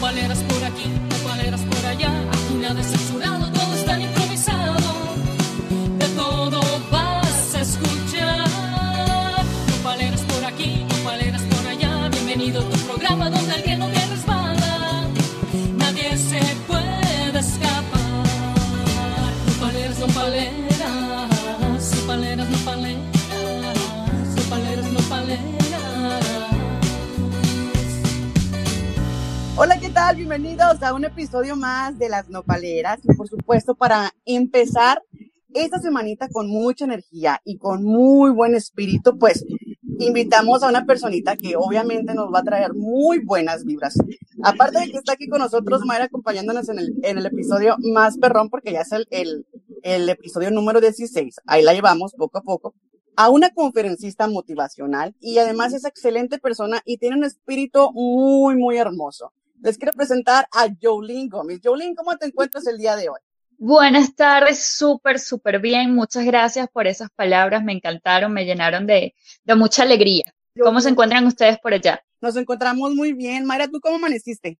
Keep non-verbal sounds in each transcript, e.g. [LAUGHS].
Nopaleras por aquí, nopaleras por allá. Aquí nada es censurado, Hola, ¿qué tal? Bienvenidos a un episodio más de Las Nopaleras. Y por supuesto, para empezar esta semanita con mucha energía y con muy buen espíritu, pues invitamos a una personita que obviamente nos va a traer muy buenas vibras. Aparte de que está aquí con nosotros, Mayra, acompañándonos en el, en el episodio más perrón, porque ya es el, el, el episodio número 16. Ahí la llevamos poco a poco a una conferencista motivacional y además es excelente persona y tiene un espíritu muy, muy hermoso. Les quiero presentar a Jolene Gómez. Jolene, ¿cómo te encuentras el día de hoy? Buenas tardes, súper, súper bien. Muchas gracias por esas palabras, me encantaron, me llenaron de, de mucha alegría. ¿Cómo se encuentran ustedes por allá? Nos encontramos muy bien. Mayra, ¿tú cómo amaneciste?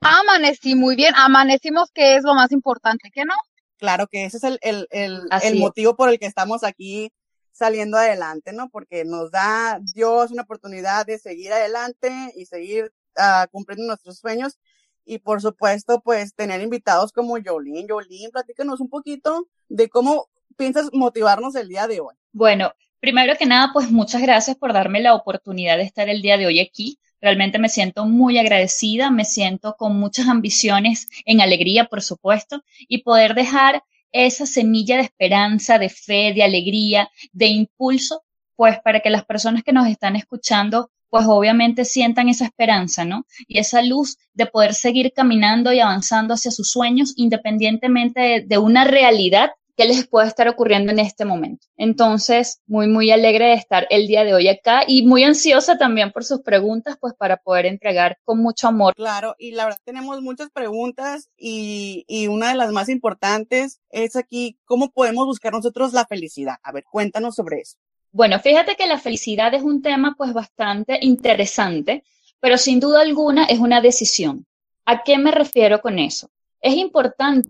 Amanecí muy bien, amanecimos que es lo más importante, ¿qué no? Claro que ese es el, el, el, el es. motivo por el que estamos aquí saliendo adelante, ¿no? Porque nos da Dios una oportunidad de seguir adelante y seguir ah, cumpliendo nuestros sueños. Y por supuesto, pues tener invitados como Jolene. Jolene, platícanos un poquito de cómo piensas motivarnos el día de hoy. Bueno, primero que nada, pues muchas gracias por darme la oportunidad de estar el día de hoy aquí. Realmente me siento muy agradecida, me siento con muchas ambiciones, en alegría, por supuesto, y poder dejar esa semilla de esperanza, de fe, de alegría, de impulso, pues para que las personas que nos están escuchando, pues obviamente sientan esa esperanza, ¿no? Y esa luz de poder seguir caminando y avanzando hacia sus sueños, independientemente de, una realidad que les pueda estar ocurriendo en este momento. Entonces, muy, muy alegre de estar el día de hoy acá y muy ansiosa también por sus preguntas, pues para poder entregar con mucho amor. Claro, y la verdad tenemos muchas preguntas y, y una de las más importantes es aquí, ¿cómo podemos buscar nosotros la felicidad? A ver, cuéntanos sobre eso. Bueno, fíjate que la felicidad es un tema pues bastante interesante, pero sin duda alguna es una decisión. ¿A qué me refiero con eso? Es importante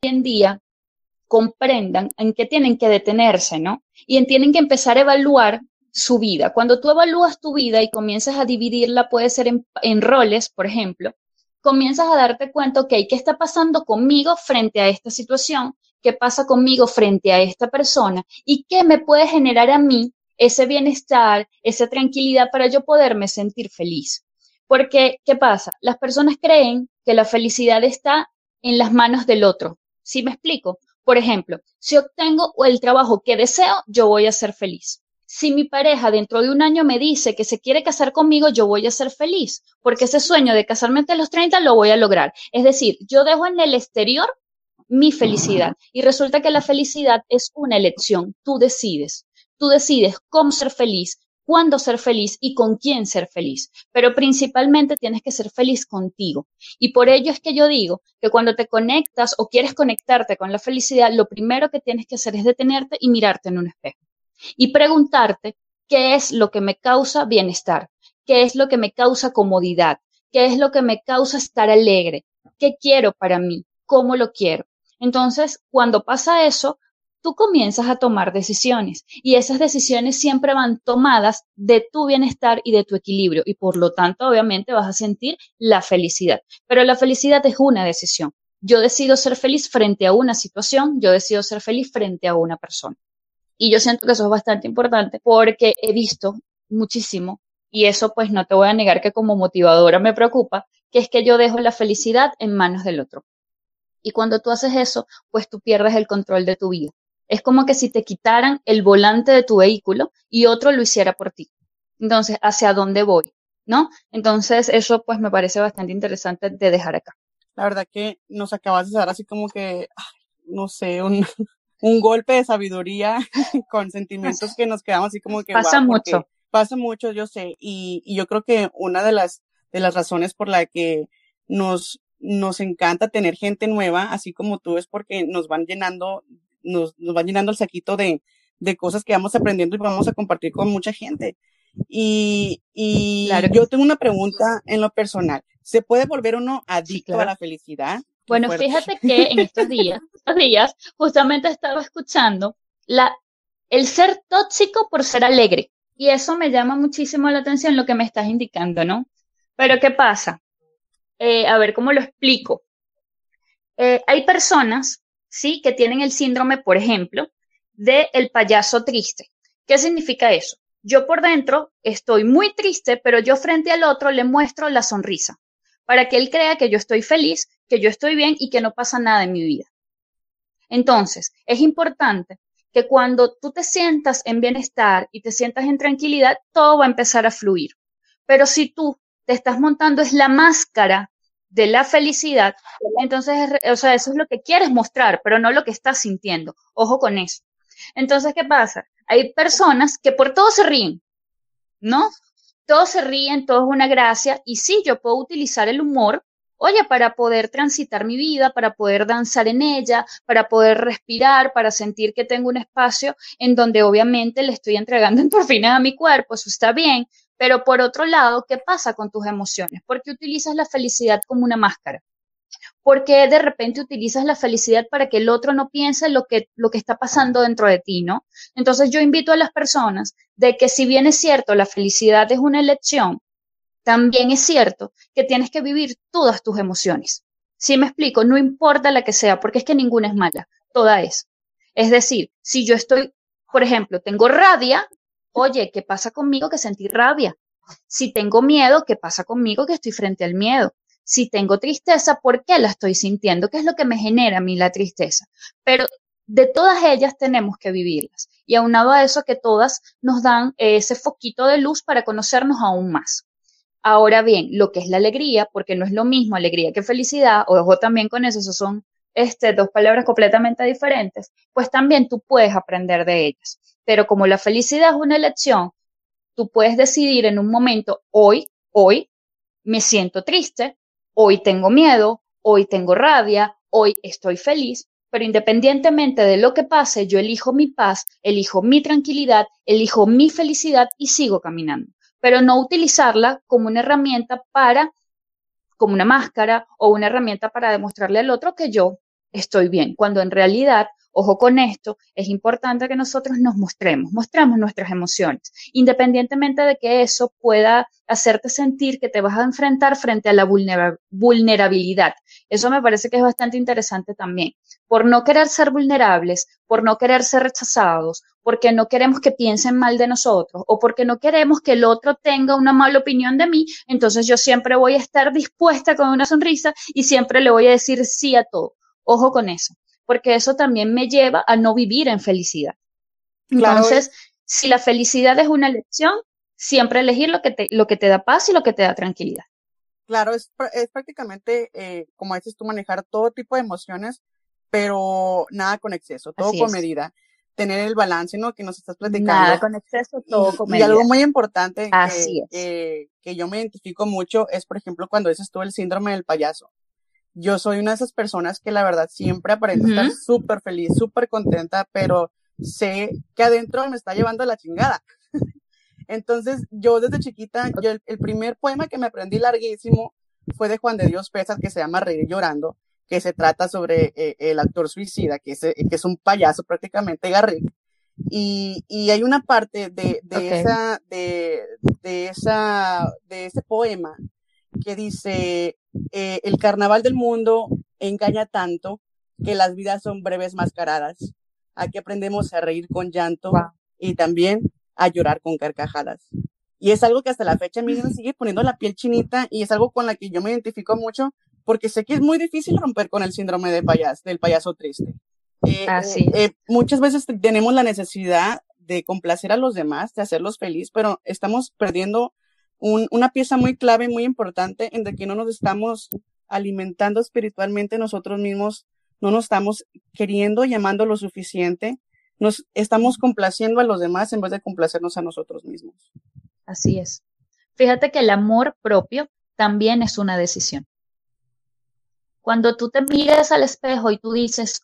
que hoy en día comprendan en qué tienen que detenerse, ¿no? Y en tienen que empezar a evaluar su vida. Cuando tú evalúas tu vida y comienzas a dividirla, puede ser en, en roles, por ejemplo, comienzas a darte cuenta, ok, ¿qué está pasando conmigo frente a esta situación? ¿Qué pasa conmigo frente a esta persona? ¿Y qué me puede generar a mí ese bienestar, esa tranquilidad para yo poderme sentir feliz? Porque, ¿qué pasa? Las personas creen que la felicidad está en las manos del otro. ¿Sí me explico? Por ejemplo, si obtengo el trabajo que deseo, yo voy a ser feliz. Si mi pareja dentro de un año me dice que se quiere casar conmigo, yo voy a ser feliz, porque ese sueño de casarme de los 30 lo voy a lograr. Es decir, yo dejo en el exterior mi felicidad y resulta que la felicidad es una elección. Tú decides. Tú decides cómo ser feliz, cuándo ser feliz y con quién ser feliz. Pero principalmente tienes que ser feliz contigo. Y por ello es que yo digo que cuando te conectas o quieres conectarte con la felicidad, lo primero que tienes que hacer es detenerte y mirarte en un espejo. Y preguntarte qué es lo que me causa bienestar, qué es lo que me causa comodidad, qué es lo que me causa estar alegre, qué quiero para mí, cómo lo quiero. Entonces, cuando pasa eso, tú comienzas a tomar decisiones y esas decisiones siempre van tomadas de tu bienestar y de tu equilibrio y por lo tanto obviamente vas a sentir la felicidad. Pero la felicidad es una decisión. Yo decido ser feliz frente a una situación, yo decido ser feliz frente a una persona. Y yo siento que eso es bastante importante porque he visto muchísimo y eso pues no te voy a negar que como motivadora me preocupa, que es que yo dejo la felicidad en manos del otro. Y cuando tú haces eso, pues tú pierdes el control de tu vida. Es como que si te quitaran el volante de tu vehículo y otro lo hiciera por ti. Entonces, ¿hacia dónde voy? ¿No? Entonces, eso pues me parece bastante interesante de dejar acá. La verdad que nos acabas de dar así como que, no sé, un, [LAUGHS] un golpe de sabiduría [LAUGHS] con sentimientos que nos quedamos así como que Pasa mucho. Pasa mucho, yo sé, y, y yo creo que una de las de las razones por la que nos nos encanta tener gente nueva, así como tú, es porque nos van llenando, nos, nos van llenando el saquito de, de cosas que vamos aprendiendo y vamos a compartir con mucha gente. Y, y Claro que yo tengo una pregunta en lo personal. ¿Se puede volver uno adicto claro. a la felicidad? Bueno, fíjate que en estos días, [LAUGHS] estos días, justamente estaba escuchando la, el ser tóxico por ser alegre. Y eso me llama muchísimo la atención lo que me estás indicando, ¿no? Pero ¿qué pasa? Eh, a ver, ¿cómo lo explico? Eh, hay personas, ¿sí? Que tienen el síndrome, por ejemplo, de el payaso triste. ¿Qué significa eso? Yo por dentro estoy muy triste, pero yo frente al otro le muestro la sonrisa para que él crea que yo estoy feliz, que yo estoy bien y que no pasa nada en mi vida. Entonces, es importante que cuando tú te sientas en bienestar y te sientas en tranquilidad, todo va a empezar a fluir. Pero si tú te estás montando es la máscara de la felicidad, entonces, o sea, eso es lo que quieres mostrar, pero no lo que estás sintiendo. Ojo con eso. Entonces, ¿qué pasa? Hay personas que por todo se ríen, ¿no? Todos se ríen, todo es una gracia, y sí, yo puedo utilizar el humor, oye, para poder transitar mi vida, para poder danzar en ella, para poder respirar, para sentir que tengo un espacio en donde obviamente le estoy entregando [LAUGHS] endorfinas a mi cuerpo, eso está bien, pero por otro lado, ¿qué pasa con tus emociones? ¿Por qué utilizas la felicidad como una máscara? ¿Por qué de repente utilizas la felicidad para que el otro no piense lo que, lo que está pasando dentro de ti, ¿no? Entonces yo invito a las personas de que si bien es cierto, la felicidad es una elección, también es cierto que tienes que vivir todas tus emociones. Si me explico, no importa la que sea, porque es que ninguna es mala, toda es. Es decir, si yo estoy, por ejemplo, tengo rabia, oye, ¿qué pasa conmigo que sentí rabia? Si tengo miedo, ¿qué pasa conmigo que estoy frente al miedo? Si tengo tristeza, ¿por qué la estoy sintiendo? ¿Qué es lo que me genera a mí la tristeza? Pero de todas ellas tenemos que vivirlas. Y aunado a eso que todas nos dan ese foquito de luz para conocernos aún más. Ahora bien, lo que es la alegría, porque no es lo mismo alegría que felicidad, ojo también con eso, eso son este, dos palabras completamente diferentes, pues también tú puedes aprender de ellas. Pero como la felicidad es una elección, tú puedes decidir en un momento, hoy, hoy, me siento triste, hoy tengo miedo, hoy tengo rabia, hoy estoy feliz, pero independientemente de lo que pase, yo elijo mi paz, elijo mi tranquilidad, elijo mi felicidad y sigo caminando pero no utilizarla como una herramienta para, como una máscara o una herramienta para demostrarle al otro que yo estoy bien, cuando en realidad, ojo con esto, es importante que nosotros nos mostremos, mostramos nuestras emociones, independientemente de que eso pueda hacerte sentir que te vas a enfrentar frente a la vulnerabilidad. Eso me parece que es bastante interesante también. Por no querer ser vulnerables, por no querer ser rechazados, porque no queremos que piensen mal de nosotros o porque no queremos que el otro tenga una mala opinión de mí, entonces yo siempre voy a estar dispuesta con una sonrisa y siempre le voy a decir sí a todo. Ojo con eso, porque eso también me lleva a no vivir en felicidad. Claro, Entonces, si la felicidad es una elección, siempre elegir lo que te, lo que te da paz y lo que te da tranquilidad. Claro, es, pr- es prácticamente, eh, como dices tú, manejar todo tipo de emociones, pero nada con exceso, todo Así con es. medida. Tener el balance, ¿no? Que nos estás platicando. Nada con exceso, todo Y- con y, medida. algo muy importante Así que, es. que, que yo me identifico mucho es, por ejemplo, cuando dices tú el síndrome del payaso. Yo soy una de esas personas que la verdad siempre aparenta estar Ujú. súper feliz, súper contenta, pero sé que adentro me está llevando la chingada. [LAUGHS] Entonces, yo desde chiquita, yo el, el primer poema que me aprendí larguísimo fue de Juan de Dios Pesas, que se llama Reír llorando, que se trata sobre eh, el actor suicida, que es, eh, que es un payaso prácticamente Garrick. Y, y hay una parte de, de esa, de, de esa, de ese poema que dice, eh, el carnaval del mundo engaña tanto que las vidas son breves mascaradas. Aquí aprendemos a reír con llanto Wow. y también a llorar con carcajadas. Y es algo que hasta la fecha a mí me sigue poniendo la piel chinita y es algo con la que yo me identifico mucho porque sé que es muy difícil romper con el síndrome de payas, del payaso triste. Eh, Así eh, eh, muchas veces te- tenemos la necesidad de complacer a los demás, de hacerlos feliz, pero estamos perdiendo un- una pieza muy clave, muy importante, en de que no nos estamos alimentando espiritualmente nosotros mismos, no nos estamos queriendo, llamando lo suficiente, nos estamos complaciendo a los demás en vez de complacernos a nosotros mismos. Así es. Fíjate que el amor propio también es una decisión. Cuando tú te miras al espejo y tú dices,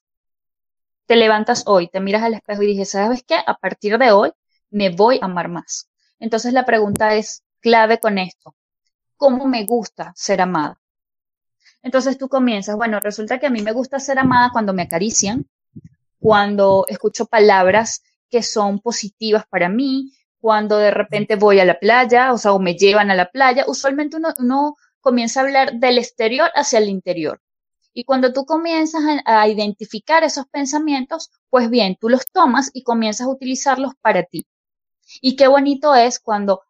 te levantas hoy, te miras al espejo y dices, ¿sabes qué? A partir de hoy me voy a amar más. Entonces la pregunta es clave con esto. cómo me gusta ser amada. Entonces tú comienzas, bueno, resulta que a mí me gusta ser amada cuando me acarician, cuando escucho palabras que son positivas para mí, cuando de repente voy a la playa, o sea, o me llevan a la playa. Usualmente uno, uno comienza a hablar del exterior hacia el interior. Y cuando tú comienzas a, a, identificar esos pensamientos, pues bien, tú los tomas y comienzas a utilizarlos para ti. Y qué bonito es cuando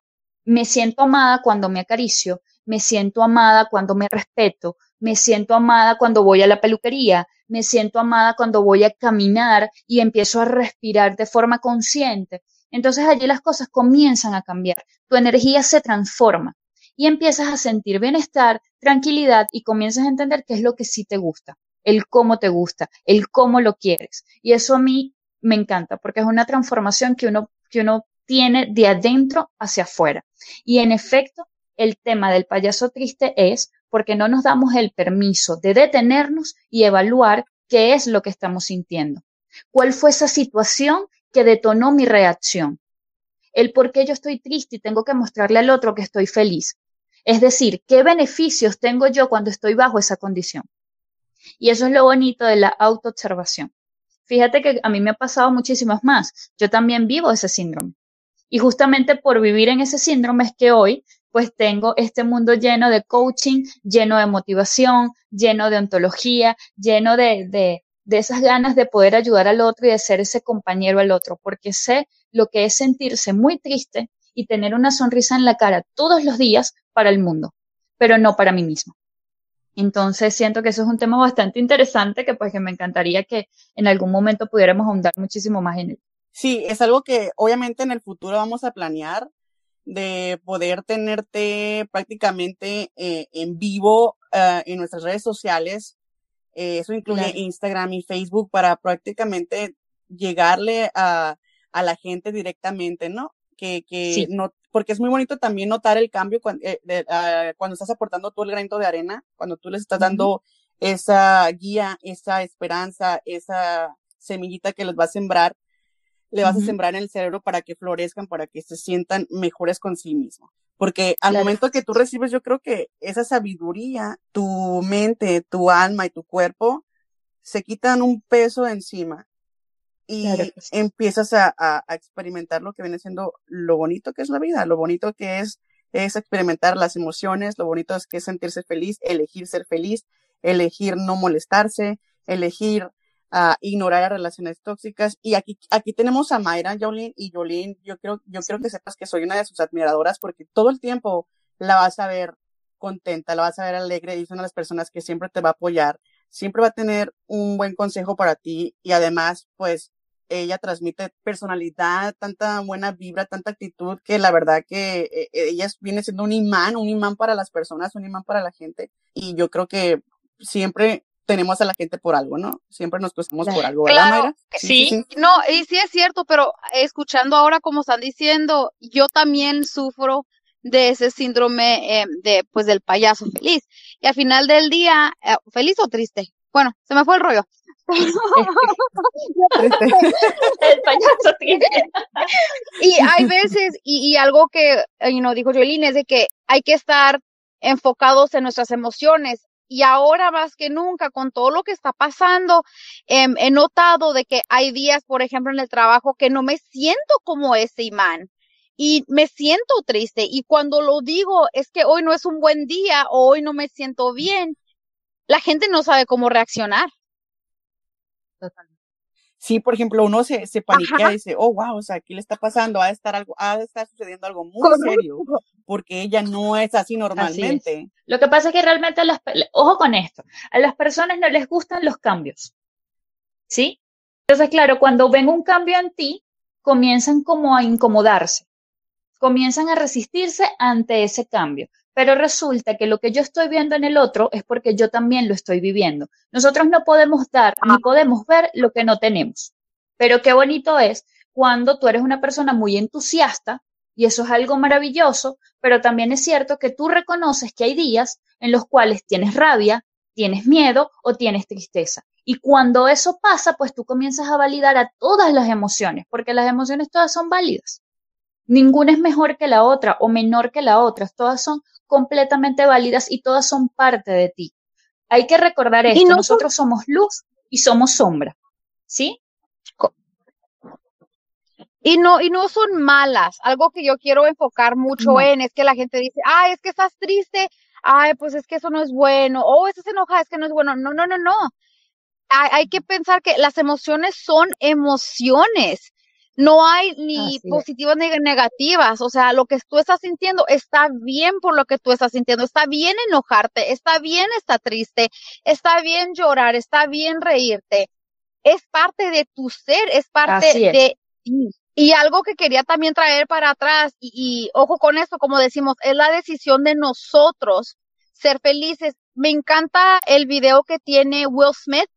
me siento amada cuando me acaricio, me siento amada cuando me respeto, me siento amada cuando voy a la peluquería, me siento amada cuando voy a caminar y empiezo a respirar de forma consciente. Entonces allí las cosas comienzan a cambiar, tu energía se transforma y empiezas a sentir bienestar, tranquilidad y comienzas a entender qué es lo que sí te gusta, el cómo te gusta, el cómo lo quieres. Y eso a mí me encanta porque es una transformación que uno, que uno tiene de adentro hacia afuera. Y en efecto, el tema del payaso triste es porque no nos damos el permiso de detenernos y evaluar qué es lo que estamos sintiendo. ¿Cuál fue esa situación que detonó mi reacción? El por qué yo estoy triste y tengo que mostrarle al otro que estoy feliz. Es decir, ¿qué beneficios tengo yo cuando estoy bajo esa condición? Y eso es lo bonito de la autoobservación. Fíjate que a mí me ha pasado muchísimas más. Yo también vivo ese síndrome. Y justamente por vivir en ese síndrome es que hoy pues tengo este mundo lleno de coaching, lleno de motivación, lleno de ontología, lleno de, de, de esas ganas de poder ayudar al otro y de ser ese compañero al otro, porque sé lo que es sentirse muy triste y tener una sonrisa en la cara todos los días para el mundo, pero no para mí mismo. Entonces siento que eso es un tema bastante interesante que pues que me encantaría que en algún momento pudiéramos ahondar muchísimo más en él. Sí, es algo que obviamente en el futuro vamos a planear de poder tenerte prácticamente eh, en vivo uh, en nuestras redes sociales. Eh, eso incluye claro. Instagram y Facebook para prácticamente llegarle a, a la gente directamente, ¿no? Que, que sí. no, porque es muy bonito también notar el cambio cuando, eh, de, uh, cuando estás aportando tú el granito de arena, cuando tú les estás dando uh -huh. esa guía, esa esperanza, esa semillita que les va a sembrar le vas uh -huh. a sembrar en el cerebro para que florezcan, para que se sientan mejores con sí mismos. Porque al claro. momento que tú recibes, yo creo que esa sabiduría, tu mente, tu alma y tu cuerpo se quitan un peso de encima y claro empiezas a, a, a, experimentar lo que viene siendo lo bonito que es la vida, lo bonito que es, es experimentar las emociones, lo bonito es que es sentirse feliz, elegir ser feliz, elegir no molestarse, elegir a ignorar las relaciones tóxicas. Y aquí, aquí tenemos a Mayra, Jolene, y Jolene, yo creo, yo quiero que sepas que soy una de sus admiradoras porque todo el tiempo la vas a ver contenta, la vas a ver alegre y es una de las personas que siempre te va a apoyar, siempre va a tener un buen consejo para ti y además, pues, ella transmite personalidad, tanta buena vibra, tanta actitud que la verdad que eh, ella viene siendo un imán, un imán para las personas, un imán para la gente y yo creo que siempre tenemos a la gente por algo, ¿no? Siempre nos cruzamos por algo, ¿verdad, claro, Mayra? Sí, sí, sí, No, y sí es cierto, pero escuchando ahora como están diciendo, yo también sufro de ese síndrome eh, de, pues, del payaso feliz. Y al final del día, eh, ¿feliz o triste? Bueno, se me fue el rollo. [LAUGHS] [LAUGHS] el payaso triste. y hay veces, y, y algo que, you know, dijo Joelín, es de que hay que estar enfocados en nuestras emociones y ahora más que nunca con todo lo que está pasando, eh, he notado de que hay días, por ejemplo, en el trabajo que no me siento como ese imán y me siento triste y cuando lo digo es que hoy no es un buen día o hoy no me siento bien, la gente no sabe cómo reaccionar. Totalmente. Sí, por ejemplo, uno se, se paniquea y dice, oh, wow, o sea, ¿qué le está pasando? Ha de estar algo, ha de estar sucediendo algo muy serio, porque ella no es así normalmente. Así es. Lo que pasa es que realmente, a las, ojo con esto, a las personas no les gustan los cambios, ¿sí? Entonces, claro, cuando ven un cambio en ti, comienzan como a incomodarse, comienzan a resistirse ante ese cambio pero resulta que lo que yo estoy viendo en el otro es porque yo también lo estoy viviendo. Nosotros no podemos dar ni podemos ver lo que no tenemos. Pero qué bonito es cuando tú eres una persona muy entusiasta y eso es algo maravilloso, pero también es cierto que tú reconoces que hay días en los cuales tienes rabia, tienes miedo o tienes tristeza. Y cuando eso pasa, pues tú comienzas a validar a todas las emociones, porque las emociones todas son válidas. Ninguna es mejor que la otra o menor que la otra, todas son completamente válidas y todas son parte de ti. Hay que recordar esto, no nosotros somos luz y somos sombra, ¿sí? Y no, y no son malas. Algo que yo quiero enfocar mucho No. en es que la gente dice, ay, es que estás triste, ay, pues es que eso no es bueno, o estás enojada, es que no es bueno. No, no, no, no. Hay, hay que pensar que las emociones son emociones. No hay ni Así es. positivas ni negativas. O sea, lo que tú estás sintiendo está bien por lo que tú estás sintiendo. Está bien enojarte, está bien estar triste, está bien llorar, está bien reírte. Es parte de tu ser, es parte Así de ti. Y algo que quería también traer para atrás, y, y ojo con esto, como decimos, es la decisión de nosotros ser felices. Me encanta el video que tiene Will Smith,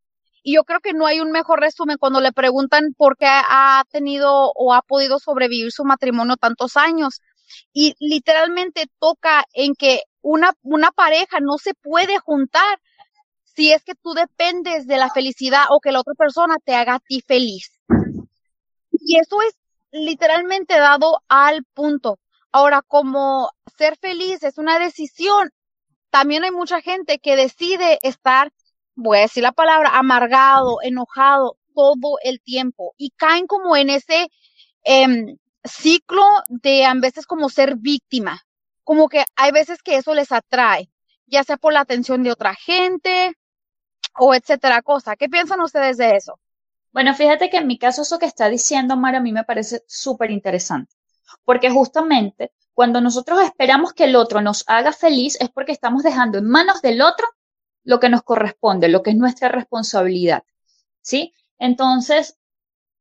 y yo creo que no hay un mejor resumen cuando le preguntan por qué ha tenido o ha podido sobrevivir su matrimonio tantos años. Y literalmente toca en que una, una pareja no se puede juntar si es que tú dependes de la felicidad o que la otra persona te haga a ti feliz. Y eso es literalmente dado al punto. Ahora, como ser feliz es una decisión, también hay mucha gente que decide estar, voy a decir la palabra, amargado, enojado todo el tiempo y caen como en ese em, ciclo de a veces como ser víctima. Como que hay veces que eso les atrae, ya sea por la atención de otra gente o etcétera cosa. ¿Qué piensan ustedes de eso? Bueno, fíjate que en mi caso eso que está diciendo Mara a mí me parece súper interesante, porque justamente cuando nosotros esperamos que el otro nos haga feliz es porque estamos dejando en manos del otro lo que nos corresponde, lo que es nuestra responsabilidad, ¿sí? Entonces,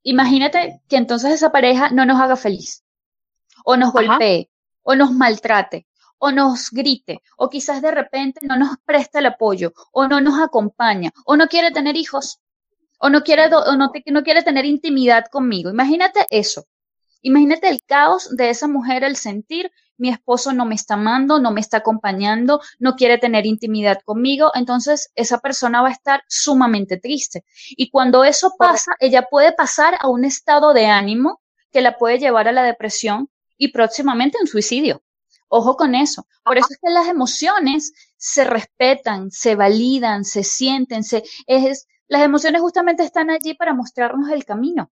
imagínate que entonces esa pareja no nos haga feliz, o nos Ajá. golpee, o nos maltrate, o nos grite, o quizás de repente no nos presta el apoyo, o no nos acompaña, o no quiere tener hijos o no quiere, o no, te- no quiere tener intimidad conmigo. Imagínate eso. Imagínate el caos de esa mujer, el sentir, mi esposo no me está amando, no me está acompañando, no quiere tener intimidad conmigo, entonces esa persona va a estar sumamente triste. Y cuando eso pasa, ella puede pasar a un estado de ánimo que la puede llevar a la depresión y próximamente un suicidio. Ojo con eso. Por eso es que las emociones se respetan, se validan, se sienten, se, es, las emociones justamente están allí para mostrarnos el camino.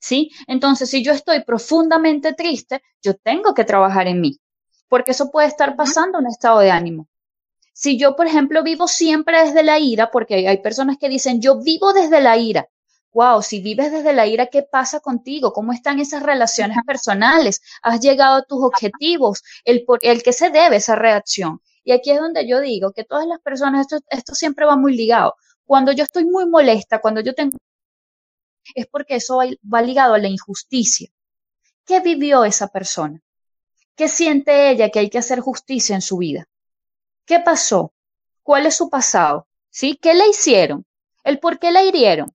¿Sí? Entonces, si yo estoy profundamente triste, yo tengo que trabajar en mí, porque eso puede estar pasando un estado de ánimo. Si yo, por ejemplo, vivo siempre desde la ira, porque hay- hay personas que dicen, yo vivo desde la ira. Wow, si vives desde la ira, ¿qué pasa contigo? ¿Cómo están esas relaciones personales? ¿Has llegado a tus objetivos? El, por, el que se debe esa reacción. Y aquí es donde yo digo que todas las personas, esto, esto siempre va muy ligado. Cuando yo estoy muy molesta, cuando yo tengo, es porque eso va, ligado a la injusticia. ¿Qué vivió esa persona? ¿Qué siente ella que hay que hacer justicia en su vida? ¿Qué pasó? ¿Cuál es su pasado? ¿Sí? ¿Qué le hicieron? ¿El por qué la hirieron?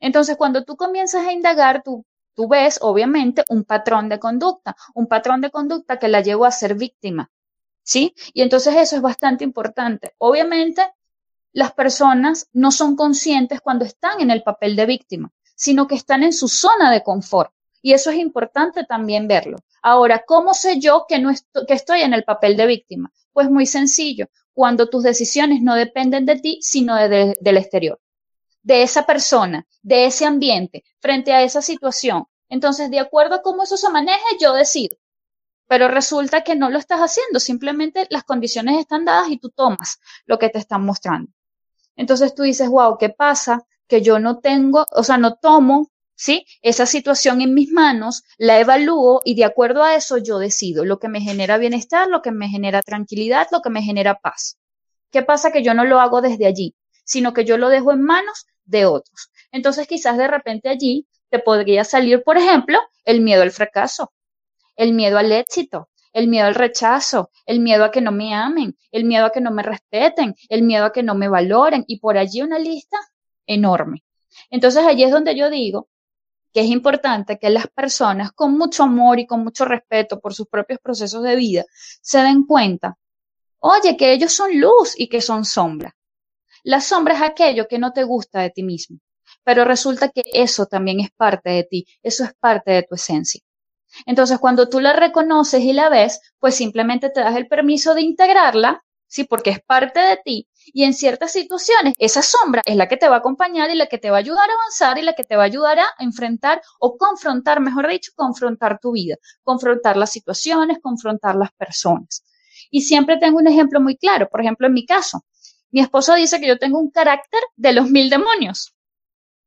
Entonces, cuando tú comienzas a indagar, tú, tú ves, obviamente, un patrón de conducta, un patrón de conducta que la llevó a ser víctima. ¿Sí? Y entonces eso es bastante importante. Obviamente, las personas no son conscientes cuando están en el papel de víctima, sino que están en su zona de confort. Y eso es importante también verlo. Ahora, ¿cómo sé yo que, no estoy, que estoy en el papel de víctima? Pues muy sencillo, cuando tus decisiones no dependen de ti, sino de, de, del exterior, de esa persona, de ese ambiente, frente a esa situación. Entonces, de acuerdo a cómo eso se maneje, yo decido. Pero resulta que no lo estás haciendo, simplemente las condiciones están dadas y tú tomas lo que te están mostrando. Entonces tú dices, wow, ¿qué pasa? Que yo no tengo, o sea, no tomo, ¿sí? Esa situación en mis manos, la evalúo y de acuerdo a eso yo decido lo que me genera bienestar, lo que me genera tranquilidad, lo que me genera paz. ¿Qué pasa? Que yo no lo hago desde allí, sino que yo lo dejo en manos de otros. Entonces quizás de repente allí te podría salir, por ejemplo, el miedo al fracaso, el miedo al éxito, el miedo al rechazo, el miedo a que no me amen, el miedo a que no me respeten, el miedo a que no me valoren y por allí una lista enorme. Entonces allí es donde yo digo que es importante que las personas con mucho amor y con mucho respeto por sus propios procesos de vida se den cuenta, oye, que ellos son luz y que son sombra. La sombra es aquello que no te gusta de ti mismo, pero resulta que eso también es parte de ti, eso es parte de tu esencia. Entonces, cuando tú la reconoces y la ves, pues simplemente te das el permiso de integrarla, ¿sí? Porque es parte de ti. Y en ciertas situaciones, esa sombra es la que te va a acompañar y la que te va a ayudar a avanzar y la que te va a ayudar a enfrentar o confrontar, mejor dicho, confrontar tu vida, confrontar las situaciones, confrontar las personas. Y siempre tengo un ejemplo muy claro. Por ejemplo, en mi caso, mi esposo dice que yo tengo un carácter de los mil demonios.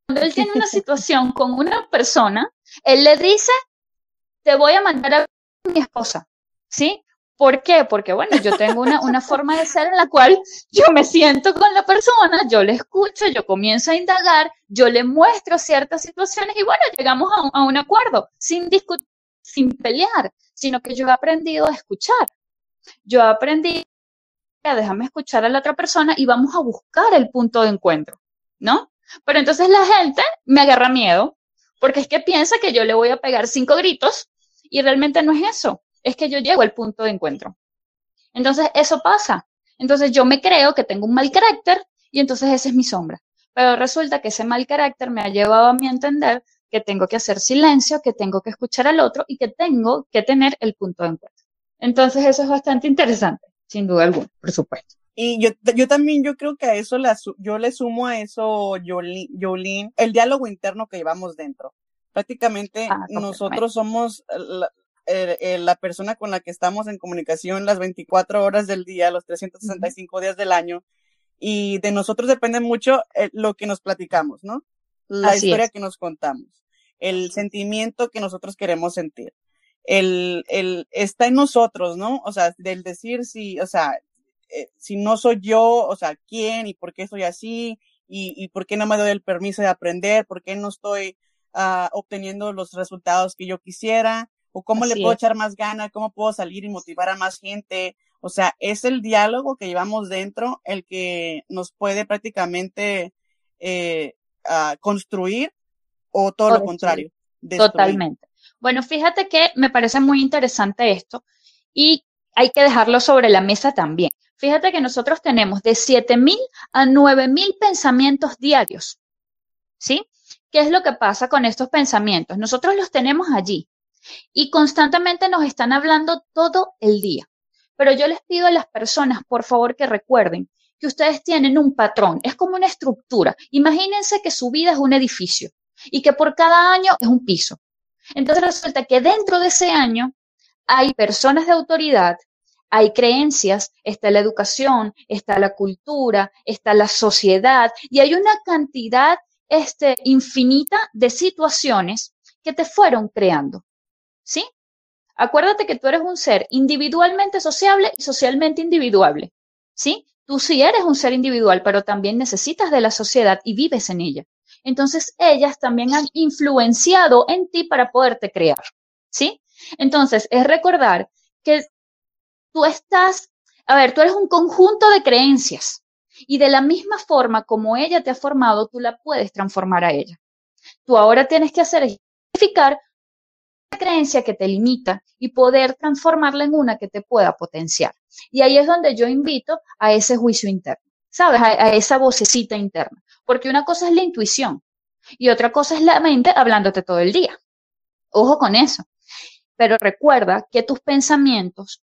Cuando él tiene una [LAUGHS] situación con una persona, él le dice, te voy a mandar a mi esposa, ¿sí? ¿Por qué? Porque, bueno, yo tengo una, una forma de ser en la cual yo me siento con la persona, yo le escucho, yo comienzo a indagar, yo le muestro ciertas situaciones y, bueno, llegamos a un, acuerdo, sin discutir, sin pelear, sino que yo he aprendido a escuchar. Yo aprendí a déjame escuchar a la otra persona y vamos a buscar el punto de encuentro, ¿no? Pero entonces la gente me agarra miedo, porque es que piensa que yo le voy a pegar cinco gritos y realmente no es eso, es que yo llego al punto de encuentro. Entonces eso pasa. Entonces yo me creo que tengo un mal carácter y entonces esa es mi sombra. Pero resulta que ese mal carácter me ha llevado a a entender que tengo que hacer silencio, que tengo que escuchar al otro y que tengo que tener el punto de encuentro. Entonces eso es bastante interesante, sin duda alguna, por supuesto. Y yo, yo también, yo creo que a eso, la, yo le sumo a eso, Jolín, el diálogo interno que llevamos dentro. Prácticamente Ah, nosotros somos la, eh, eh, la persona con la que estamos en comunicación las 24 horas del día, los 365 días del año. Y de nosotros depende mucho eh, lo que nos platicamos, ¿no? La Así historia es. que nos contamos, el sentimiento que nosotros queremos sentir. El, el, está en nosotros, ¿no? O sea, del decir si, o sea, si no soy yo, o sea, quién y por qué soy así y, y por qué no me doy el permiso de aprender, por qué no estoy ah, obteniendo los resultados que yo quisiera o cómo le puedo es. echar más ganas, cómo puedo salir y motivar a más gente. O sea, es el diálogo que llevamos dentro el que nos puede prácticamente eh, ah, construir o todo O lo destruir. contrario. destruir. Totalmente. Bueno, fíjate que me parece muy interesante esto y hay que dejarlo sobre la mesa también. Fíjate que nosotros tenemos de 7.000 a 9.000 pensamientos diarios. ¿Sí? ¿Qué es lo que pasa con estos pensamientos? Nosotros los tenemos allí y constantemente nos están hablando todo el día. Pero yo les pido a las personas, por favor, que recuerden que ustedes tienen un patrón, es como una estructura. Imagínense que su vida es un edificio y que por cada año es un piso. Entonces resulta que dentro de ese año hay personas de autoridad, hay creencias, está la educación, está la cultura, está la sociedad y hay una cantidad este, infinita de situaciones que te fueron creando. ¿Sí? Acuérdate que tú eres un ser individualmente sociable y socialmente individuable. ¿Sí? Tú sí eres un ser individual, pero también necesitas de la sociedad y vives en ella. Entonces, ellas también han influenciado en ti para poderte crear. ¿Sí? Entonces, es recordar que tú estás, a ver, tú eres un conjunto de creencias y de la misma forma como ella te ha formado, tú la puedes transformar a ella. Tú ahora tienes que hacer es identificar creencia que te limita y poder transformarla en una que te pueda potenciar. Y ahí es donde yo invito a ese juicio interno, ¿sabes? A, a esa vocecita interna. Porque una cosa es la intuición y otra cosa es la mente hablándote todo el día. Ojo con eso. Pero recuerda que tus pensamientos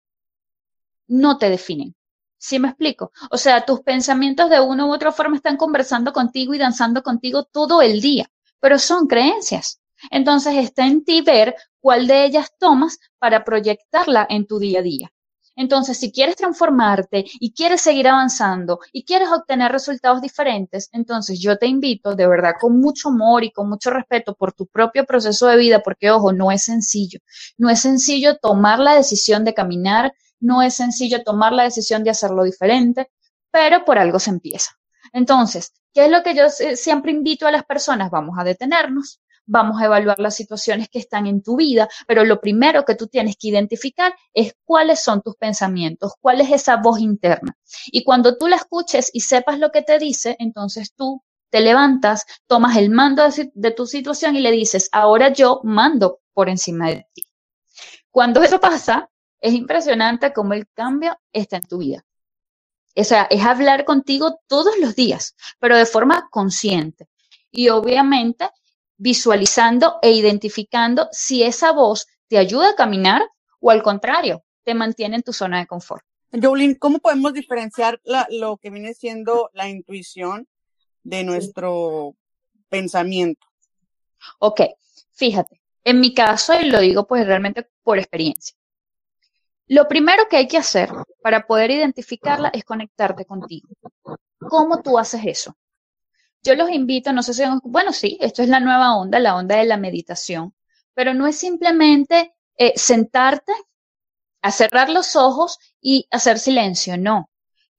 no te definen. ¿Sí me explico? O sea, tus pensamientos de una u otra forma están conversando contigo y danzando contigo todo el día, pero son creencias. Entonces está en ti ver cuál de ellas tomas para proyectarla en tu día a día. Entonces, si quieres transformarte y quieres seguir avanzando y quieres obtener resultados diferentes, entonces yo te invito de verdad con mucho amor y con mucho respeto por tu propio proceso de vida, porque ojo, no es sencillo. No es sencillo tomar la decisión de caminar, no es sencillo tomar la decisión de hacerlo diferente, pero por algo se empieza. Entonces, ¿qué es lo que yo siempre invito a las personas? Vamos a detenernos, vamos a evaluar las situaciones que están en tu vida, pero lo primero que tú tienes que identificar es cuáles son tus pensamientos, cuál es esa voz interna. Y cuando tú la escuches y sepas lo que te dice, entonces tú te levantas, tomas el mando de, tu situación y le dices, ahora yo mando por encima de ti. Cuando eso pasa, es impresionante cómo el cambio está en tu vida. O sea, es hablar contigo todos los días, pero de forma consciente. Y obviamente visualizando e identificando si esa voz ¿Te ayuda a caminar o al contrario, te mantiene en tu zona de confort? Jolene, ¿cómo podemos diferenciar la, lo que viene siendo la intuición de nuestro pensamiento? Ok, fíjate, en mi caso, y lo digo pues realmente por experiencia, lo primero que hay que hacer para poder identificarla es conectarte contigo. ¿Cómo tú haces eso? Yo los invito, no sé si, bueno, sí, esto es la nueva onda, la onda de la meditación, pero no es simplemente eh, sentarte, a cerrar los ojos y hacer silencio, no,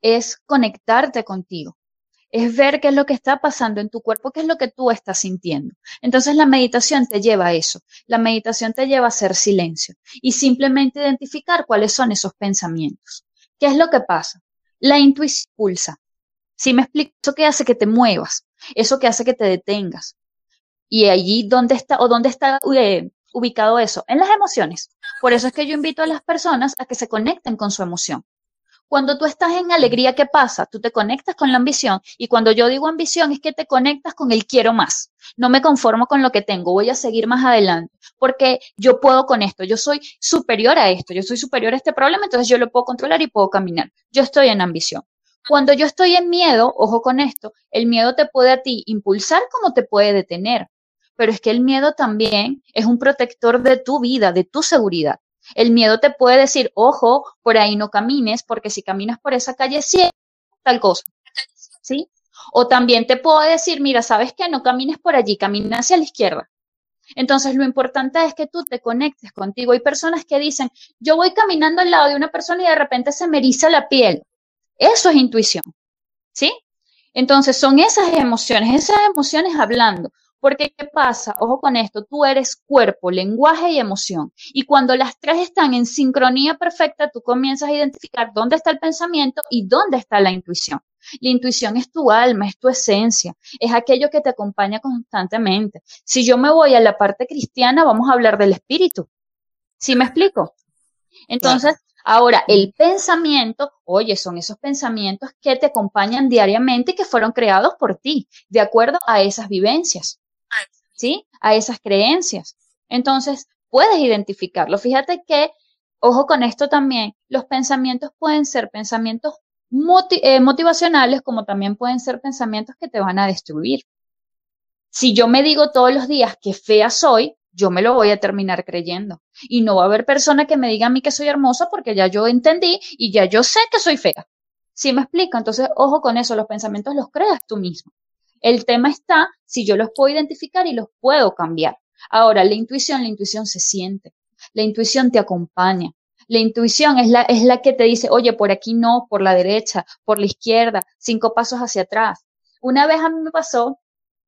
es conectarte contigo es ver qué es lo que está pasando en tu cuerpo, qué es lo que tú estás sintiendo. Entonces la meditación te lleva a eso. La meditación te lleva a hacer silencio y simplemente identificar cuáles son esos pensamientos. ¿Qué es lo que pasa? La intuición pulsa. Si me explico, eso que hace que te muevas, eso que hace que te detengas. Y allí, ¿dónde está o dónde está eh, ubicado eso? En las emociones. Por eso es que yo invito a las personas a que se conecten con su emoción. Cuando tú estás en alegría, ¿qué pasa? Tú te conectas con la ambición y cuando yo digo ambición es que te conectas con el quiero más. No me conformo con lo que tengo, voy a seguir más adelante porque yo puedo con esto, yo soy superior a esto, yo soy superior a este problema, entonces yo lo puedo controlar y puedo caminar. Yo estoy en ambición. Cuando yo estoy en miedo, ojo con esto, el miedo te puede a ti impulsar como te puede detener. Pero es que el miedo también es un protector de tu vida, de tu seguridad. El miedo te puede decir, ojo, por ahí no camines, porque si caminas por esa calle, sí, tal cosa. ¿Sí? O también te puedo decir, mira, ¿sabes qué? No camines por allí, camina hacia la izquierda. Entonces, lo importante es que tú te conectes contigo. Hay personas que dicen, yo voy caminando al lado de una persona y de repente se me eriza la piel. Eso es intuición. ¿Sí? Entonces, son esas emociones, esas emociones hablando. Porque, ¿qué pasa? Ojo con esto, tú eres cuerpo, lenguaje y emoción. Y cuando las tres están en sincronía perfecta, tú comienzas a identificar dónde está el pensamiento y dónde está la intuición. La intuición es tu alma, es tu esencia, es aquello que te acompaña constantemente. Si yo me voy a la parte cristiana, vamos a hablar del espíritu. ¿Sí me explico? Entonces, ahora, el pensamiento, oye, son esos pensamientos que te acompañan diariamente y que fueron creados por ti, de acuerdo a esas vivencias. ¿sí? A esas creencias. Entonces, puedes identificarlo. Fíjate que, ojo con esto también, los pensamientos pueden ser pensamientos eh, motivacionales como también pueden ser pensamientos que te van a destruir. Si yo me digo todos los días que fea soy, yo me lo voy a terminar creyendo. Y no va a haber persona que me diga a mí que soy hermosa porque ya yo entendí y ya yo sé que soy fea. ¿Sí me explico? Entonces, ojo con eso, los pensamientos los creas tú mismo. El tema está si yo los puedo identificar y los puedo cambiar. Ahora, la intuición, la intuición se siente. La intuición te acompaña. La intuición es la, es la que te dice, oye, por aquí no, por la derecha, por la izquierda, cinco pasos hacia atrás. Una vez a mí me pasó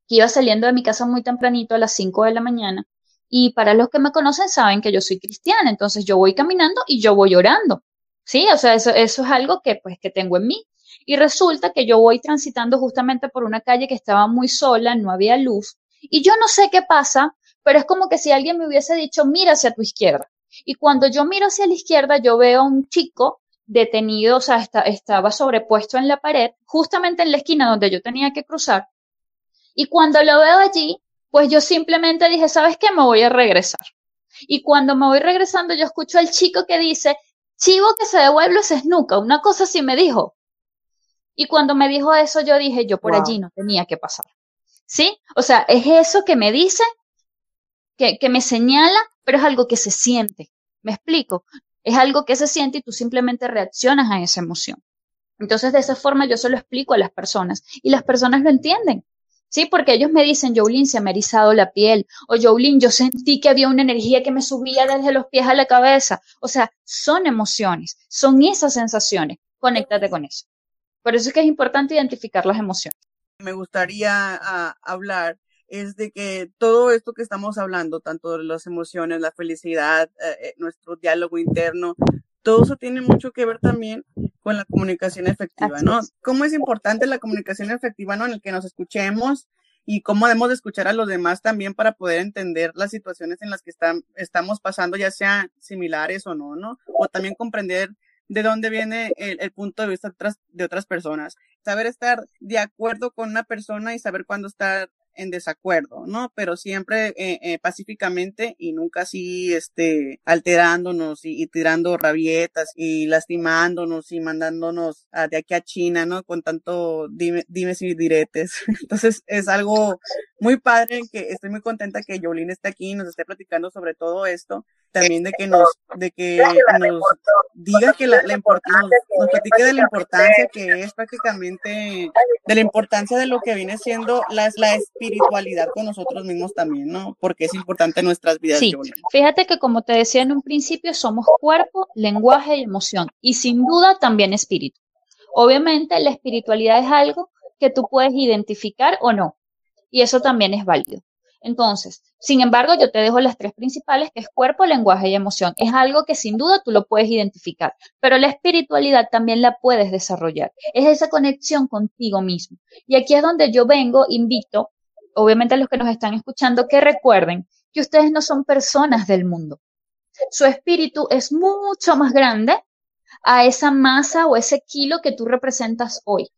que iba saliendo de mi casa muy tempranito a las cinco de la mañana y para los que me conocen saben que yo soy cristiana, entonces yo voy caminando y yo voy orando. Sí, o sea, eso, eso es algo que pues que tengo en mí. Y resulta que yo voy transitando justamente por una calle que estaba muy sola, no había luz, y yo no sé qué pasa, pero es como que si alguien me hubiese dicho, mira hacia tu izquierda. Y cuando yo miro hacia la izquierda, yo veo a un chico detenido, o sea, estaba sobrepuesto en la pared, justamente en la esquina donde yo tenía que cruzar. Y cuando lo veo allí, pues yo simplemente dije, ¿sabes qué? Me voy a regresar. Y cuando me voy regresando, yo escucho al chico que dice, chivo que se devuelve ese snuca. Una cosa así me dijo. Y cuando me dijo eso, yo dije, yo por allí no tenía que pasar. ¿Sí? O sea, es eso que me dice, que, que me señala, pero es algo que se siente. ¿Me explico? Es algo que se siente y tú simplemente reaccionas a esa emoción. Entonces, de esa forma yo se lo explico a las personas y las personas lo entienden. Sí, porque ellos me dicen, Jolín, se me ha erizado la piel, o Jolín, yo sentí que había una energía que me subía desde los pies a la cabeza. O sea, son emociones, son esas sensaciones. Conéctate con eso. Por eso es que es importante identificar las emociones. Me gustaría hablar es de que todo esto que estamos hablando, tanto de las emociones, la felicidad, eh, eh, nuestro diálogo interno, todo eso tiene mucho que ver también con la comunicación efectiva, ¿no? Cómo es importante la comunicación efectiva, ¿no? En el que nos escuchemos y cómo debemos de escuchar a los demás también para poder entender las situaciones en las que están, estamos pasando, ya sean similares o no, ¿no? O también comprender de dónde viene el, punto de vista de otras, personas. Saber estar de acuerdo con una persona y saber cuándo estar en desacuerdo, ¿no? Pero siempre eh, eh, pacíficamente y nunca así, este, alterándonos y, y, tirando rabietas y lastimándonos y mandándonos a, de aquí a China, ¿no? Con tanto dime, dimes y diretes. [LAUGHS] Entonces es algo muy padre que estoy muy contenta que Jolene esté aquí y nos esté platicando sobre todo esto también de que nos, de que nos diga que la, la importancia, nos, platique de la importancia que es prácticamente, de la importancia de lo que viene siendo la, la espiritualidad con nosotros mismos también, ¿no? Porque es importante en nuestras vidas. Sí, fíjate que como te decía en un principio, somos cuerpo, lenguaje y emoción, y sin duda también espíritu. Obviamente la espiritualidad es algo que tú puedes identificar o no, y eso también es válido. Entonces, sin embargo, yo te dejo las tres principales, que es cuerpo, lenguaje y emoción. Es algo que sin duda tú lo puedes identificar, pero la espiritualidad también la puedes desarrollar. Es esa conexión contigo mismo. Y aquí es donde yo vengo, invito, obviamente a los que nos están escuchando, que recuerden que ustedes no son personas del mundo. Su espíritu es mucho más grande a esa masa o ese kilo que tú representas hoy.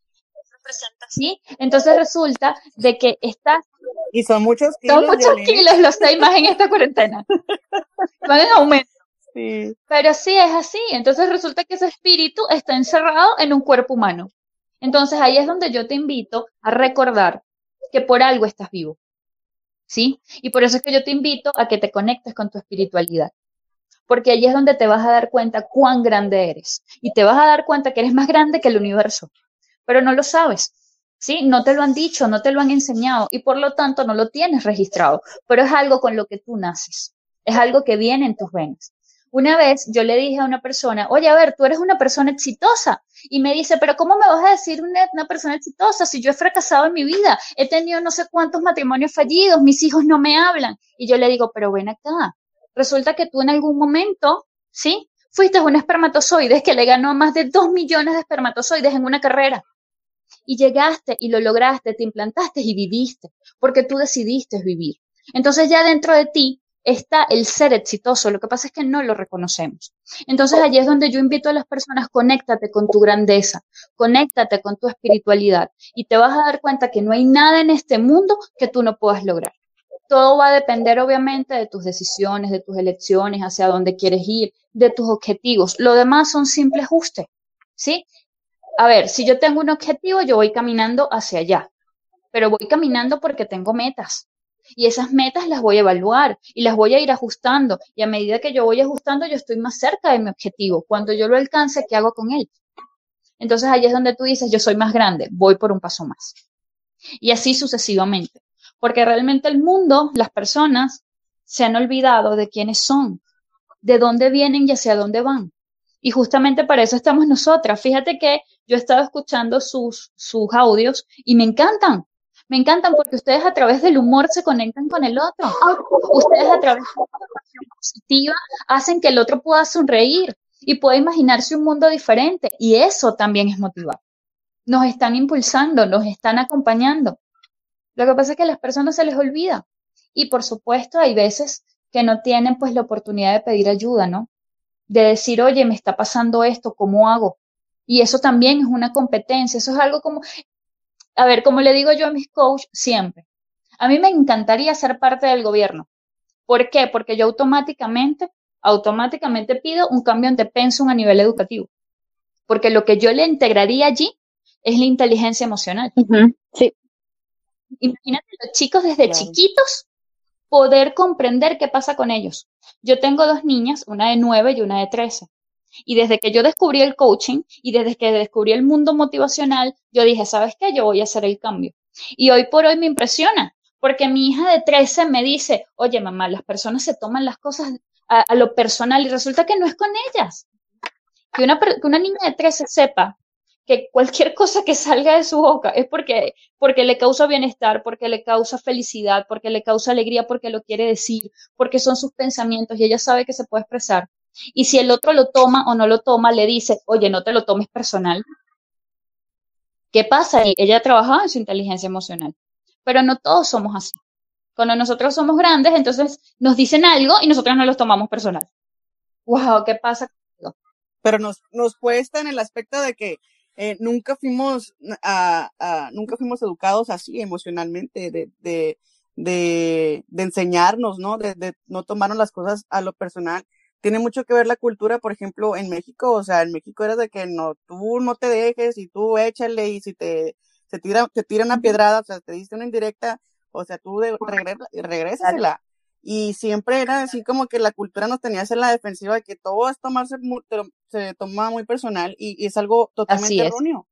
¿Sí? Entonces resulta de que estás y son muchos kilos. Son muchos kilos los seis más en esta cuarentena. [LAUGHS] Van en aumento. Sí. Pero sí es así. Entonces resulta que ese espíritu está encerrado en un cuerpo humano. Entonces ahí es donde yo te invito a recordar que por algo estás vivo. ¿Sí? Y por eso es que yo te invito a que te conectes con tu espiritualidad. Porque ahí es donde te vas a dar cuenta cuán grande eres. Y te vas a dar cuenta que eres más grande que el universo. Pero no lo sabes. ¿sí? No te lo han dicho, no te lo han enseñado y por lo tanto no lo tienes registrado, pero es algo con lo que tú naces, es algo que viene en tus venas. Una vez yo le dije a una persona, oye, a ver, tú eres una persona exitosa. Y me dice, pero ¿cómo me vas a decir una, persona exitosa si yo he fracasado en mi vida? He tenido no sé cuántos matrimonios fallidos, mis hijos no me hablan. Y yo le digo, pero ven acá. Resulta que tú en algún momento, ¿sí? Fuiste un espermatozoide que le ganó más de dos millones de espermatozoides en una carrera y llegaste y lo lograste, te implantaste y viviste, porque tú decidiste vivir. Entonces ya dentro de ti está el ser exitoso, lo que pasa es que no lo reconocemos. Entonces allí es donde yo invito a las personas, conéctate con tu grandeza, conéctate con tu espiritualidad y te vas a dar cuenta que no hay nada en este mundo que tú no puedas lograr. Todo va a depender obviamente de tus decisiones, de tus elecciones, hacia dónde quieres ir, de tus objetivos. Lo demás son simples ajustes, ¿sí? a ver, si yo tengo un objetivo, yo voy caminando hacia allá, pero voy caminando porque tengo metas. Y esas metas las voy a evaluar y las voy a ir ajustando. Y a medida que yo voy ajustando, yo estoy más cerca de mi objetivo. Cuando yo lo alcance, ¿qué hago con él? Entonces ahí es donde tú dices, yo soy más grande, voy por un paso más. Y así sucesivamente. Porque realmente el mundo, las personas, se han olvidado de quiénes son, de dónde vienen y hacia dónde van. Y justamente para eso estamos nosotras. Fíjate que yo he estado escuchando sus, sus audios y me encantan. Me encantan porque ustedes a través del humor se conectan con el otro. Ustedes a través de la información positiva hacen que el otro pueda sonreír y pueda imaginarse un mundo diferente. Y eso también es motivar. Nos están impulsando, nos están acompañando. Lo que pasa es que a las personas se les olvida. Y por supuesto hay veces que no tienen pues la oportunidad de pedir ayuda, ¿no? de decir, oye, me está pasando esto, ¿cómo hago? Y eso también es una competencia, eso es algo como, a ver, como le digo yo a mis coaches siempre, a mí me encantaría ser parte del gobierno. ¿Por qué? Porque yo automáticamente, automáticamente pido un cambio de pensum a nivel educativo. Porque lo que yo le integraría allí es la inteligencia emocional. Sí. Imagínate los chicos desde chiquitos poder comprender qué pasa con ellos. Yo tengo dos niñas, una de nueve y una de trece. Y desde que yo descubrí el coaching y desde que descubrí el mundo motivacional, yo dije, ¿sabes qué? Yo voy a hacer el cambio. Y hoy por hoy me impresiona, porque mi hija de 13 me dice, oye mamá, las personas se toman las cosas a, lo personal y resulta que no es con ellas. Que una, que una niña de 13 sepa que cualquier cosa que salga de su boca es porque, porque le causa bienestar, porque le causa felicidad, porque le causa alegría, porque lo quiere decir, porque son sus pensamientos y ella sabe que se puede expresar. Y si el otro lo toma o no lo toma, le dice, oye, no te lo tomes personal. ¿Qué pasa? Y ella trabajado en su inteligencia emocional. Pero no todos somos así. Cuando nosotros somos grandes, entonces nos dicen algo y nosotros no lo tomamos personal. Wow, ¿qué pasa? Pero nos, nos cuesta en el aspecto de que eh, nunca fuimos nunca fuimos educados así emocionalmente, de, de, de, de enseñarnos, ¿no? De, de no tomarnos las cosas a lo personal. Tiene mucho que ver la cultura, por ejemplo, en México, o sea, en México era de que no, tú no te dejes y tú échale y si te, se tira, te tira una piedrada, o sea, te diste una indirecta, o sea, tú de, regrésasela. Y siempre era así como que la cultura nos tenía en la defensiva de que todo es tomarse, se toma muy personal y, y es algo totalmente es. erróneo.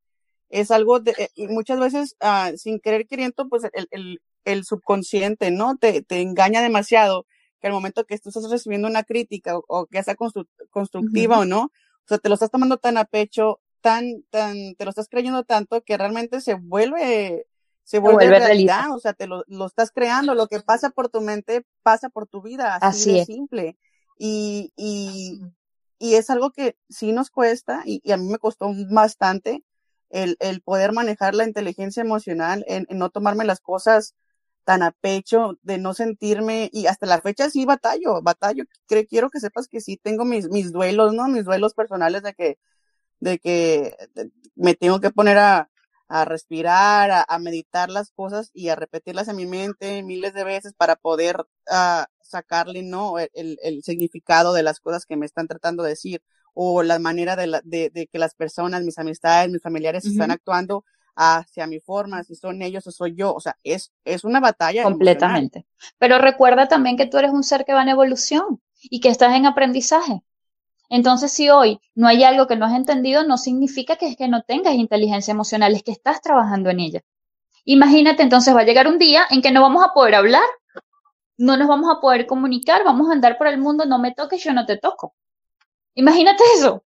Es algo de, eh, y muchas veces, uh, sin querer queriendo, pues el, el, el subconsciente, ¿no? Te, te engaña demasiado que al momento que tú estás recibiendo una crítica o, o que sea constru constructiva uh -huh. o no, o sea, te lo estás tomando tan a pecho, tan, tan, te lo estás creyendo tanto que realmente se vuelve se vuelve, vuelve realidad, realidad, o sea, te lo, lo, estás creando, lo que pasa por tu mente pasa por tu vida, así, así de es. simple. Y, y, y, es algo que sí nos cuesta y, y, a mí me costó bastante el, el poder manejar la inteligencia emocional, en, en, no tomarme las cosas tan a pecho, de no sentirme, y hasta la fecha sí batallo, batallo, Creo, quiero que sepas que sí tengo mis, mis duelos, ¿no? Mis duelos personales de que, de que me tengo que poner a, a respirar, a, a, meditar las cosas y a repetirlas en mi mente miles de veces para poder uh, sacarle, ¿no? El, el, significado de las cosas que me están tratando de decir o la manera de, la, de, de que las personas, mis amistades, mis familiares uh -huh. están actuando hacia mi forma, si son ellos o soy yo, o sea, es, es una batalla. Completamente. Pero recuerda también que tú eres un ser que va en evolución y que estás en aprendizaje. Entonces, si hoy no hay algo que no has entendido, no significa que es que no tengas inteligencia emocional, es que estás trabajando en ella. Imagínate, entonces va a llegar un día en que no vamos a poder hablar, no nos vamos a poder comunicar, vamos a andar por el mundo, no me toques, yo no te toco. Imagínate eso.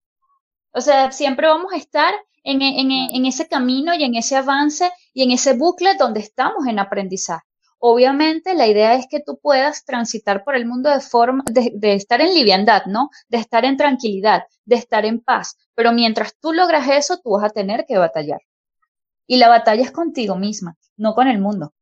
O sea, siempre vamos a estar en, en, en ese camino y en ese avance y en ese bucle donde estamos en aprendizaje. Obviamente la idea es que tú puedas transitar por el mundo de forma de, de, estar en liviandad, ¿no? De estar en tranquilidad, de estar en paz. Pero mientras tú logras eso, tú vas a tener que batallar. Y la batalla es contigo misma, no con el mundo.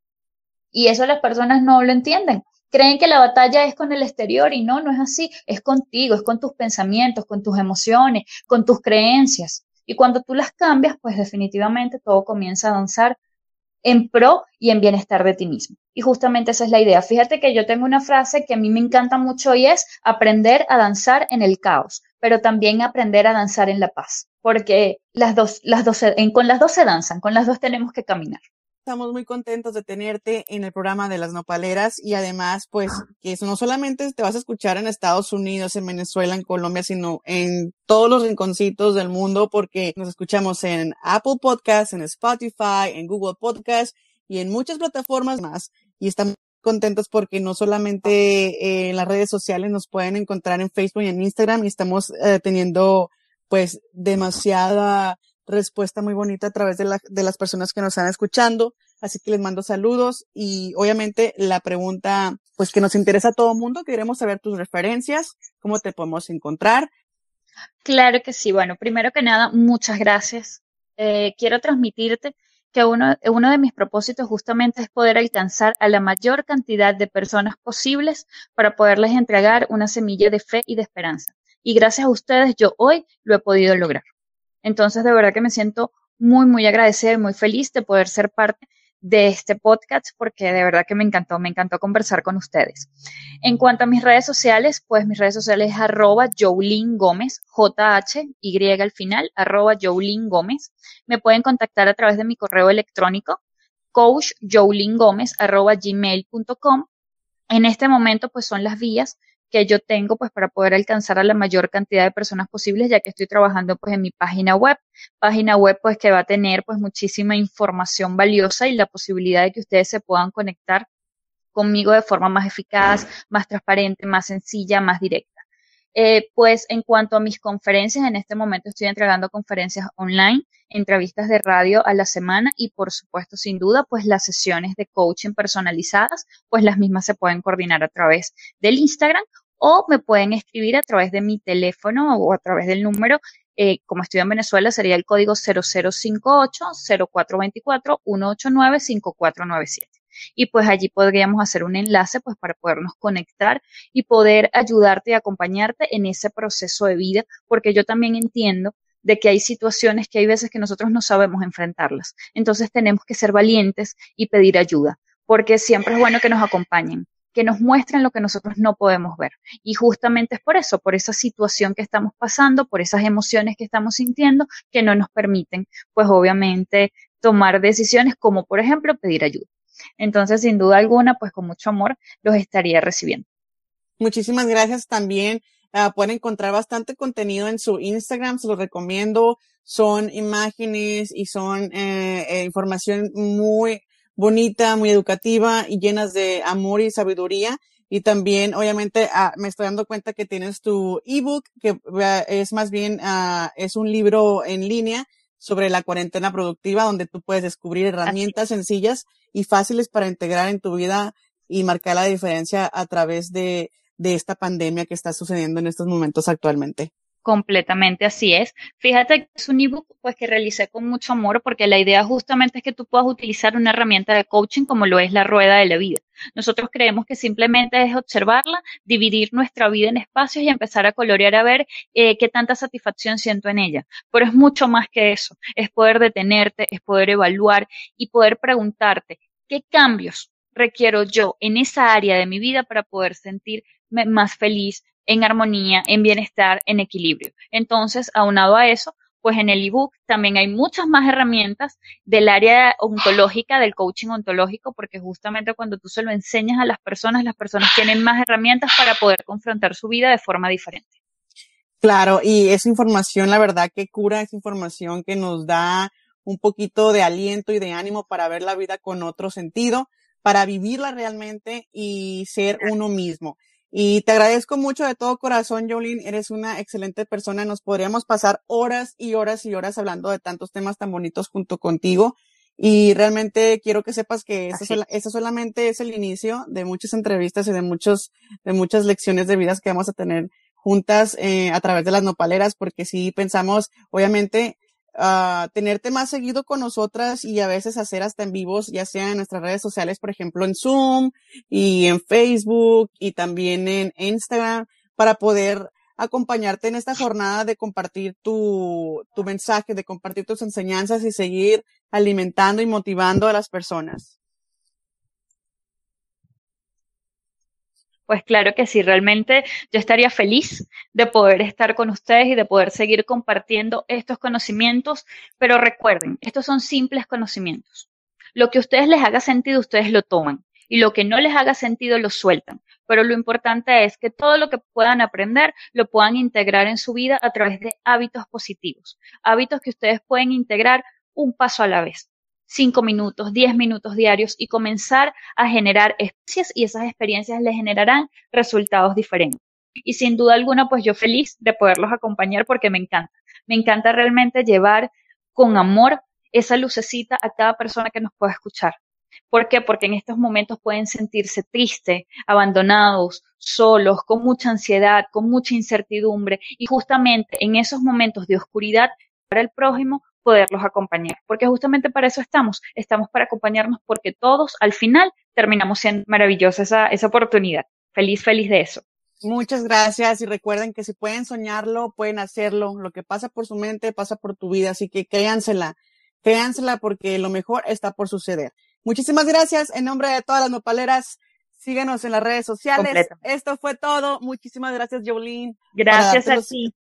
Y eso las personas no lo entienden. Creen que la batalla es con el exterior y no, no es así. Es contigo, es con tus pensamientos, con tus emociones, con tus creencias. Y cuando tú las cambias, pues definitivamente todo comienza a avanzar en pro y en bienestar de ti mismo. Y justamente esa es la idea. Fíjate que yo tengo una frase que a mí me encanta mucho y es aprender a danzar en el caos, pero también aprender a danzar en la paz, porque las dos, las dos, con las dos se danzan, con las dos tenemos que caminar. Estamos muy contentos de tenerte en el programa de las nopaleras y además, pues, que eso no solamente te vas a escuchar en Estados Unidos, en Venezuela, en Colombia, sino en todos los rinconcitos del mundo, porque nos escuchamos en Apple Podcasts, en Spotify, en Google Podcasts y en muchas plataformas más. Y estamos contentos porque no solamente eh, en las redes sociales nos pueden encontrar en Facebook y en Instagram y estamos eh, teniendo, pues, demasiada respuesta muy bonita a través de, la, de las personas que nos están escuchando. Así que les mando saludos y obviamente la pregunta, pues que nos interesa a todo mundo, queremos saber tus referencias, cómo te podemos encontrar. Claro que sí. Bueno, primero que nada, muchas gracias. Eh, quiero transmitirte que uno, uno de mis propósitos justamente es poder alcanzar a la mayor cantidad de personas posibles para poderles entregar una semilla de fe y de esperanza. Y gracias a ustedes yo hoy lo he podido lograr. Entonces, de verdad que me siento muy, muy agradecida y muy feliz de poder ser parte de este podcast porque de verdad que me encantó, me encantó conversar con ustedes. En cuanto a mis redes sociales, pues mis redes sociales es arroba Jolín Gómez, J-H-Y al final, arroba Gómez. Me pueden contactar a través de mi correo electrónico, coachjolingomez arroba gmail.com. En este momento, pues son las vías que yo tengo pues para poder alcanzar a la mayor cantidad de personas posibles ya que estoy trabajando pues en mi página web, página web pues que va a tener pues muchísima información valiosa y la posibilidad de que ustedes se puedan conectar conmigo de forma más eficaz, más transparente, más sencilla, más directa. Eh, pues en cuanto a mis conferencias, en este momento estoy entregando conferencias online, entrevistas de radio a la semana y por supuesto, sin duda, pues las sesiones de coaching personalizadas, pues las mismas se pueden coordinar a través del Instagram o me pueden escribir a través de mi teléfono o a través del número, eh, como estoy en Venezuela, sería el código 0058-0424-189-5497. Y pues allí podríamos hacer un enlace pues para podernos conectar y poder ayudarte y acompañarte en ese proceso de vida, porque yo también entiendo de que hay situaciones que hay veces que nosotros no sabemos enfrentarlas. Entonces tenemos que ser valientes y pedir ayuda, porque siempre es bueno que nos acompañen que nos muestren lo que nosotros no podemos ver. Y justamente es por eso, por esa situación que estamos pasando, por esas emociones que estamos sintiendo, que no nos permiten, pues obviamente, tomar decisiones como, por ejemplo, pedir ayuda. Entonces, sin duda alguna, pues con mucho amor los estaría recibiendo. Muchísimas gracias también. Uh, pueden encontrar bastante contenido en su Instagram, se los recomiendo. Son imágenes y son eh, eh, información muy bonita, muy educativa y llenas de amor y sabiduría. Y también, obviamente, uh, me estoy dando cuenta que tienes tu ebook, que es más bien, es un libro en línea sobre la cuarentena productiva, donde tú puedes descubrir herramientas sencillas y fáciles para integrar en tu vida y marcar la diferencia a través de, de esta pandemia que está sucediendo en estos momentos actualmente. Completamente así es. Fíjate que es un ebook pues que realicé con mucho amor porque la idea justamente es que tú puedas utilizar una herramienta de coaching como lo es la rueda de la vida. Nosotros creemos que simplemente es observarla, dividir nuestra vida en espacios y empezar a colorear a ver eh, qué tanta satisfacción siento en ella. Pero es mucho más que eso. Es poder detenerte, es poder evaluar y poder preguntarte qué cambios requiero yo en esa área de mi vida para poder sentirme más feliz, en armonía, en bienestar, en equilibrio. Entonces, aunado a eso, pues en el ebook también hay muchas más herramientas del área ontológica, del coaching ontológico, porque justamente cuando tú se lo enseñas a las personas, las personas tienen más herramientas para poder confrontar su vida de forma diferente. Claro, y esa información, la verdad que cura, esa información que nos da un poquito de aliento y de ánimo para ver la vida con otro sentido, para vivirla realmente y ser uno mismo. Y te agradezco mucho de todo corazón, Jolene. Eres una excelente persona. Nos podríamos pasar horas y horas y horas hablando de tantos temas tan bonitos junto contigo. Y realmente quiero que sepas que esto, solamente es el inicio de muchas entrevistas y de muchos, de muchas lecciones de vidas que vamos a tener juntas eh, a través de las nopaleras, porque si pensamos, obviamente, uh, tenerte más seguido con nosotras y a veces hacer hasta en vivos, ya sea en nuestras redes sociales, por ejemplo, en Zoom y en Facebook y también en Instagram, para poder acompañarte en esta jornada de compartir tu, tu mensaje, de compartir tus enseñanzas y seguir alimentando y motivando a las personas. Pues claro que sí, realmente yo estaría feliz de poder estar con ustedes y de poder seguir compartiendo estos conocimientos, pero recuerden, estos son simples conocimientos. Lo que a ustedes les haga sentido, ustedes lo toman y lo que no les haga sentido, lo sueltan. Pero lo importante es que todo lo que puedan aprender lo puedan integrar en su vida a través de hábitos positivos, hábitos que ustedes pueden integrar un paso a la vez cinco minutos, diez minutos diarios y comenzar a generar experiencias y esas experiencias les generarán resultados diferentes. Y sin duda alguna, pues yo feliz de poderlos acompañar porque me encanta. Me encanta realmente llevar con amor esa lucecita a cada persona que nos pueda escuchar. ¿Por qué? Porque en estos momentos pueden sentirse tristes, abandonados, solos, con mucha ansiedad, con mucha incertidumbre y justamente en esos momentos de oscuridad para el prójimo poderlos acompañar, porque justamente para eso estamos, estamos para acompañarnos porque todos al final terminamos siendo maravillosa esa, esa oportunidad. Feliz, feliz de eso. Muchas gracias y recuerden que si pueden soñarlo, pueden hacerlo. Lo que pasa por su mente pasa por tu vida, así que créansela, créansela porque lo mejor está por suceder. Muchísimas gracias en nombre de todas las nopaleras. Síguenos en las redes sociales. Esto fue todo. Muchísimas gracias, Jolene. Gracias a ti.